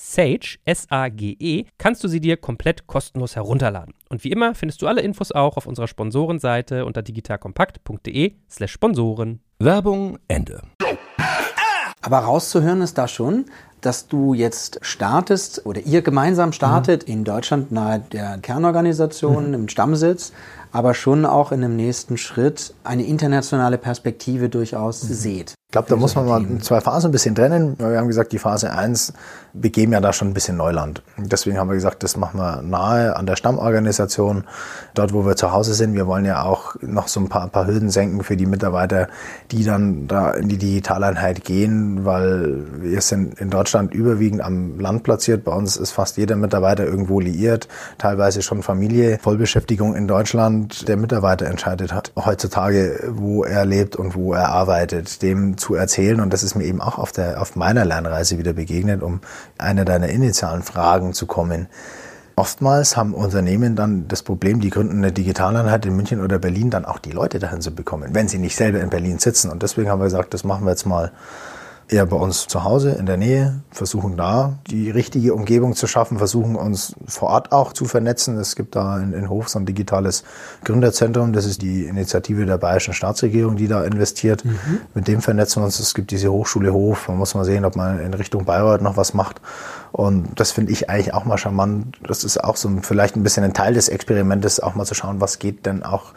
Sage, S-A-G-E, kannst du sie dir komplett kostenlos herunterladen. Und wie immer findest du alle Infos auch auf unserer Sponsorenseite unter digitalkompakt.de slash Sponsoren. Werbung Ende. Aber rauszuhören ist da schon, dass du jetzt startest oder ihr gemeinsam startet mhm. in Deutschland nahe der Kernorganisation mhm. im Stammsitz aber schon auch in einem nächsten Schritt eine internationale Perspektive durchaus mhm. seht. Ich glaube, da muss man mal zwei Phasen ein bisschen trennen. Wir haben gesagt, die Phase 1, wir geben ja da schon ein bisschen Neuland. Deswegen haben wir gesagt, das machen wir nahe an der Stammorganisation, dort, wo wir zu Hause sind. Wir wollen ja auch noch so ein paar, ein paar Hürden senken für die Mitarbeiter, die dann da in die Digitaleinheit gehen, weil wir sind in Deutschland überwiegend am Land platziert. Bei uns ist fast jeder Mitarbeiter irgendwo liiert, teilweise schon Familie, Vollbeschäftigung in Deutschland. Der Mitarbeiter entscheidet hat heutzutage, wo er lebt und wo er arbeitet. Dem zu erzählen. Und das ist mir eben auch auf, der, auf meiner Lernreise wieder begegnet, um eine deiner initialen Fragen zu kommen. Oftmals haben Unternehmen dann das Problem, die gründen eine Digitaleinheit in München oder Berlin, dann auch die Leute dahin zu bekommen, wenn sie nicht selber in Berlin sitzen. Und deswegen haben wir gesagt, das machen wir jetzt mal eher bei uns zu Hause in der Nähe, versuchen da die richtige Umgebung zu schaffen, versuchen uns vor Ort auch zu vernetzen. Es gibt da in, in Hof so ein digitales Gründerzentrum, das ist die Initiative der bayerischen Staatsregierung, die da investiert. Mhm. Mit dem vernetzen wir uns. Es gibt diese Hochschule Hof, man muss mal sehen, ob man in Richtung Bayreuth noch was macht. Und das finde ich eigentlich auch mal charmant. Das ist auch so vielleicht ein bisschen ein Teil des Experimentes, auch mal zu schauen, was geht denn auch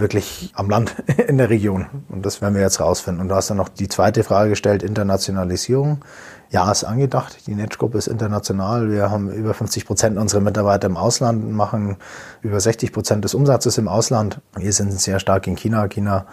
wirklich am Land in der Region. Und das werden wir jetzt rausfinden. Und du hast dann noch die zweite Frage gestellt, Internationalisierung. Ja, ist angedacht. Die Netzgruppe ist international. Wir haben über 50 Prozent unserer Mitarbeiter im Ausland, machen über 60 Prozent des Umsatzes im Ausland. Wir sind sehr stark in China. China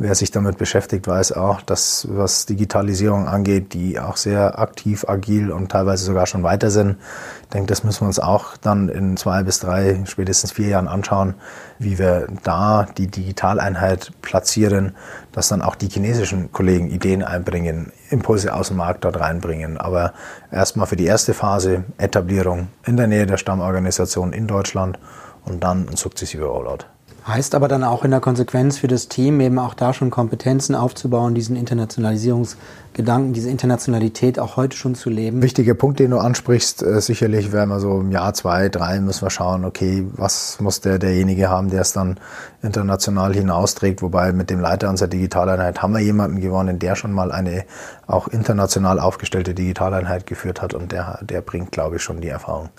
Wer sich damit beschäftigt, weiß auch, dass was Digitalisierung angeht, die auch sehr aktiv, agil und teilweise sogar schon weiter sind. Ich denke, das müssen wir uns auch dann in zwei bis drei, spätestens vier Jahren anschauen, wie wir da die Digitaleinheit platzieren, dass dann auch die chinesischen Kollegen Ideen einbringen, Impulse aus dem Markt dort reinbringen. Aber erstmal für die erste Phase Etablierung in der Nähe der Stammorganisation in Deutschland und dann ein sukzessiver Rollout. Heißt aber dann auch in der Konsequenz für das Team eben auch da schon Kompetenzen aufzubauen, diesen Internationalisierungsgedanken, diese Internationalität auch heute schon zu leben. Wichtiger Punkt, den du ansprichst, äh, sicherlich werden wir so im Jahr zwei, drei müssen wir schauen, okay, was muss der derjenige haben, der es dann international hinausträgt, wobei mit dem Leiter unserer Digitaleinheit haben wir jemanden gewonnen, der schon mal eine auch international aufgestellte Digitaleinheit geführt hat. Und der, der bringt, glaube ich, schon die Erfahrung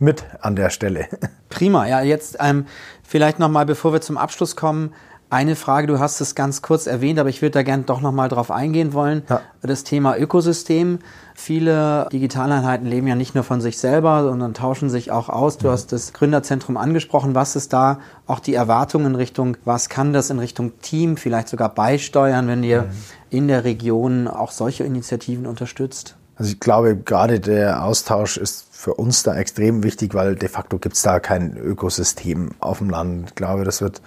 mit an der Stelle. Prima. Ja, jetzt ähm, vielleicht nochmal, bevor wir zum Abschluss kommen, eine Frage, du hast es ganz kurz erwähnt, aber ich würde da gerne doch nochmal drauf eingehen wollen. Ja. Das Thema Ökosystem. Viele Digitaleinheiten leben ja nicht nur von sich selber, sondern tauschen sich auch aus. Du mhm. hast das Gründerzentrum angesprochen. Was ist da auch die Erwartung in Richtung, was kann das in Richtung Team vielleicht sogar beisteuern, wenn ihr mhm. in der Region auch solche Initiativen unterstützt? Also ich glaube, gerade der Austausch ist für uns da extrem wichtig, weil de facto gibt es da kein Ökosystem auf dem Land. Ich glaube, das wird,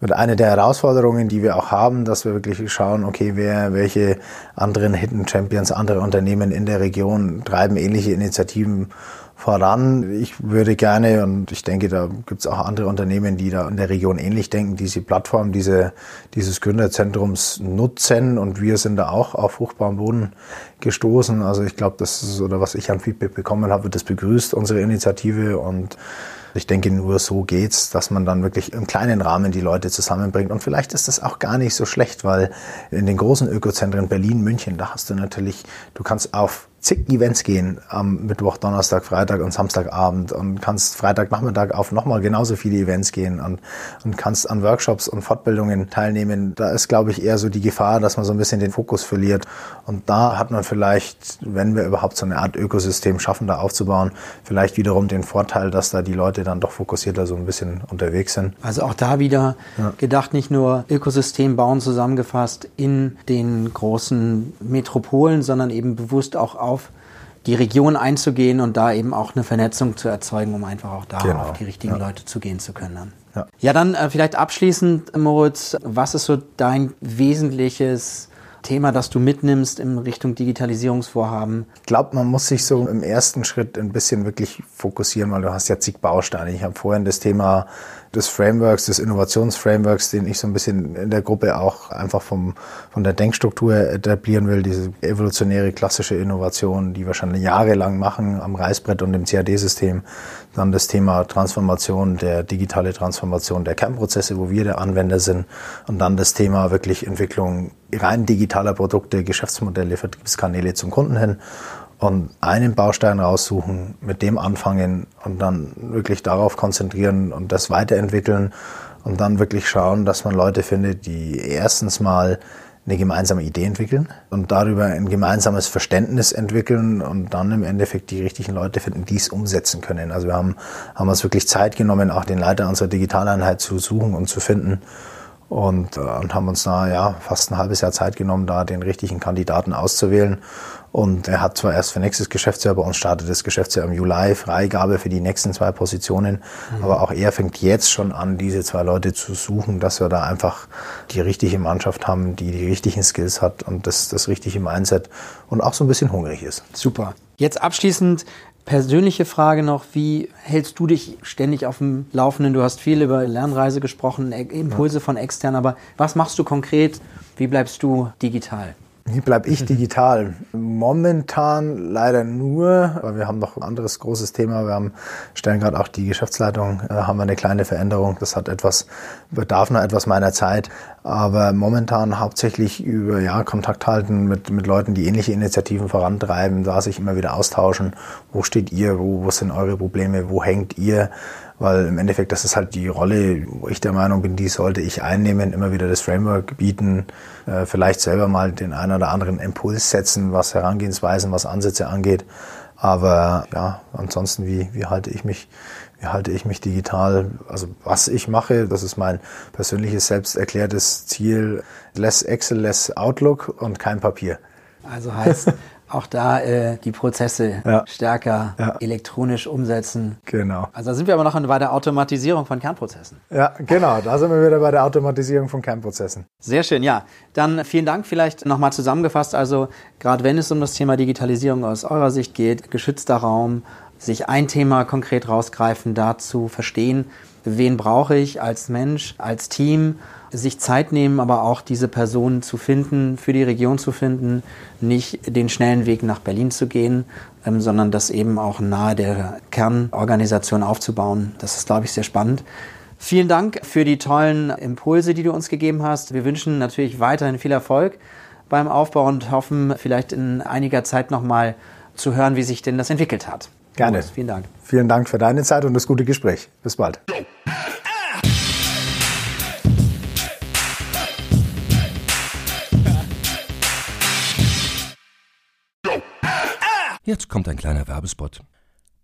wird eine der Herausforderungen, die wir auch haben, dass wir wirklich schauen, okay, wer, welche anderen Hidden Champions, andere Unternehmen in der Region treiben ähnliche Initiativen voran. Ich würde gerne, und ich denke, da gibt es auch andere Unternehmen, die da in der Region ähnlich denken, diese Plattform, diese, dieses Gründerzentrums nutzen. Und wir sind da auch auf fruchtbaren Boden gestoßen. Also ich glaube, das ist, oder was ich an Feedback bekommen habe, das begrüßt, unsere Initiative. Und ich denke, nur so geht's, dass man dann wirklich im kleinen Rahmen die Leute zusammenbringt. Und vielleicht ist das auch gar nicht so schlecht, weil in den großen Ökozentren Berlin, München, da hast du natürlich, du kannst auf zig Events gehen am Mittwoch, Donnerstag, Freitag und Samstagabend und kannst Freitagnachmittag auf nochmal genauso viele Events gehen und, und kannst an Workshops und Fortbildungen teilnehmen. Da ist, glaube ich, eher so die Gefahr, dass man so ein bisschen den Fokus verliert. Und da hat man vielleicht, wenn wir überhaupt so eine Art Ökosystem schaffen, da aufzubauen, vielleicht wiederum den Vorteil, dass da die Leute dann doch fokussierter so ein bisschen unterwegs sind. Also auch da wieder ja. gedacht, nicht nur Ökosystem bauen zusammengefasst in den großen Metropolen, sondern eben bewusst auch auf die Region einzugehen und da eben auch eine Vernetzung zu erzeugen, um einfach auch da genau. auf die richtigen ja. Leute zugehen zu können. Dann. Ja. ja, dann äh, vielleicht abschließend, Moritz, was ist so dein wesentliches Thema, das du mitnimmst in Richtung Digitalisierungsvorhaben? Ich glaube, man muss sich so im ersten Schritt ein bisschen wirklich fokussieren, weil du hast ja zig Bausteine. Ich habe vorhin das Thema des Frameworks, des Innovationsframeworks, den ich so ein bisschen in der Gruppe auch einfach vom, von der Denkstruktur etablieren will, diese evolutionäre klassische Innovation, die wir schon jahrelang machen am Reißbrett und im CAD-System. Dann das Thema Transformation, der digitale Transformation der Kernprozesse, wo wir der Anwender sind. Und dann das Thema wirklich Entwicklung rein digitaler Produkte, Geschäftsmodelle, Vertriebskanäle zum Kunden hin und einen Baustein raussuchen, mit dem anfangen und dann wirklich darauf konzentrieren und das weiterentwickeln und dann wirklich schauen, dass man Leute findet, die erstens mal eine gemeinsame Idee entwickeln und darüber ein gemeinsames Verständnis entwickeln und dann im Endeffekt die richtigen Leute finden, die es umsetzen können. Also wir haben, haben uns wirklich Zeit genommen, auch den Leiter unserer Digitaleinheit zu suchen und zu finden und, äh, und haben uns da ja fast ein halbes Jahr Zeit genommen, da den richtigen Kandidaten auszuwählen. Und er hat zwar erst für nächstes Geschäftsjahr, bei uns startet das Geschäftsjahr im Juli, Freigabe für die nächsten zwei Positionen. Mhm. Aber auch er fängt jetzt schon an, diese zwei Leute zu suchen, dass wir da einfach die richtige Mannschaft haben, die die richtigen Skills hat und das, das richtige Mindset und auch so ein bisschen hungrig ist. Super. Jetzt abschließend persönliche Frage noch, wie hältst du dich ständig auf dem Laufenden? Du hast viel über Lernreise gesprochen, Impulse von extern, aber was machst du konkret? Wie bleibst du digital? Wie bleibe ich digital? Momentan leider nur, aber wir haben noch ein anderes großes Thema. Wir haben, stellen gerade auch die Geschäftsleitung, äh, haben wir eine kleine Veränderung. Das hat etwas, bedarf noch etwas meiner Zeit. Aber momentan hauptsächlich über ja, Kontakt halten mit, mit Leuten, die ähnliche Initiativen vorantreiben, da sich immer wieder austauschen. Wo steht ihr? Wo, wo sind eure Probleme? Wo hängt ihr? weil im Endeffekt, das ist halt die Rolle, wo ich der Meinung bin, die sollte ich einnehmen, immer wieder das Framework bieten, äh, vielleicht selber mal den einen oder anderen Impuls setzen, was Herangehensweisen, was Ansätze angeht. Aber ja, ansonsten, wie, wie halte ich mich, wie halte ich mich digital? Also was ich mache, das ist mein persönliches selbst erklärtes Ziel, less Excel, less Outlook und kein Papier. Also heißt, auch da äh, die Prozesse ja. stärker ja. elektronisch umsetzen. Genau. Also da sind wir aber noch bei der Automatisierung von Kernprozessen. Ja, genau. Da sind wir wieder bei der Automatisierung von Kernprozessen. Sehr schön, ja. Dann vielen Dank. Vielleicht nochmal zusammengefasst. Also gerade wenn es um das Thema Digitalisierung aus eurer Sicht geht, geschützter Raum, sich ein Thema konkret rausgreifen, dazu verstehen, wen brauche ich als Mensch, als Team sich Zeit nehmen, aber auch diese Person zu finden, für die Region zu finden, nicht den schnellen Weg nach Berlin zu gehen, ähm, sondern das eben auch nahe der Kernorganisation aufzubauen. Das ist, glaube ich, sehr spannend. Vielen Dank für die tollen Impulse, die du uns gegeben hast. Wir wünschen natürlich weiterhin viel Erfolg beim Aufbau und hoffen vielleicht in einiger Zeit nochmal zu hören, wie sich denn das entwickelt hat. Gerne. vielen Dank. Vielen Dank für deine Zeit und das gute Gespräch. Bis bald. Jetzt kommt ein kleiner Werbespot.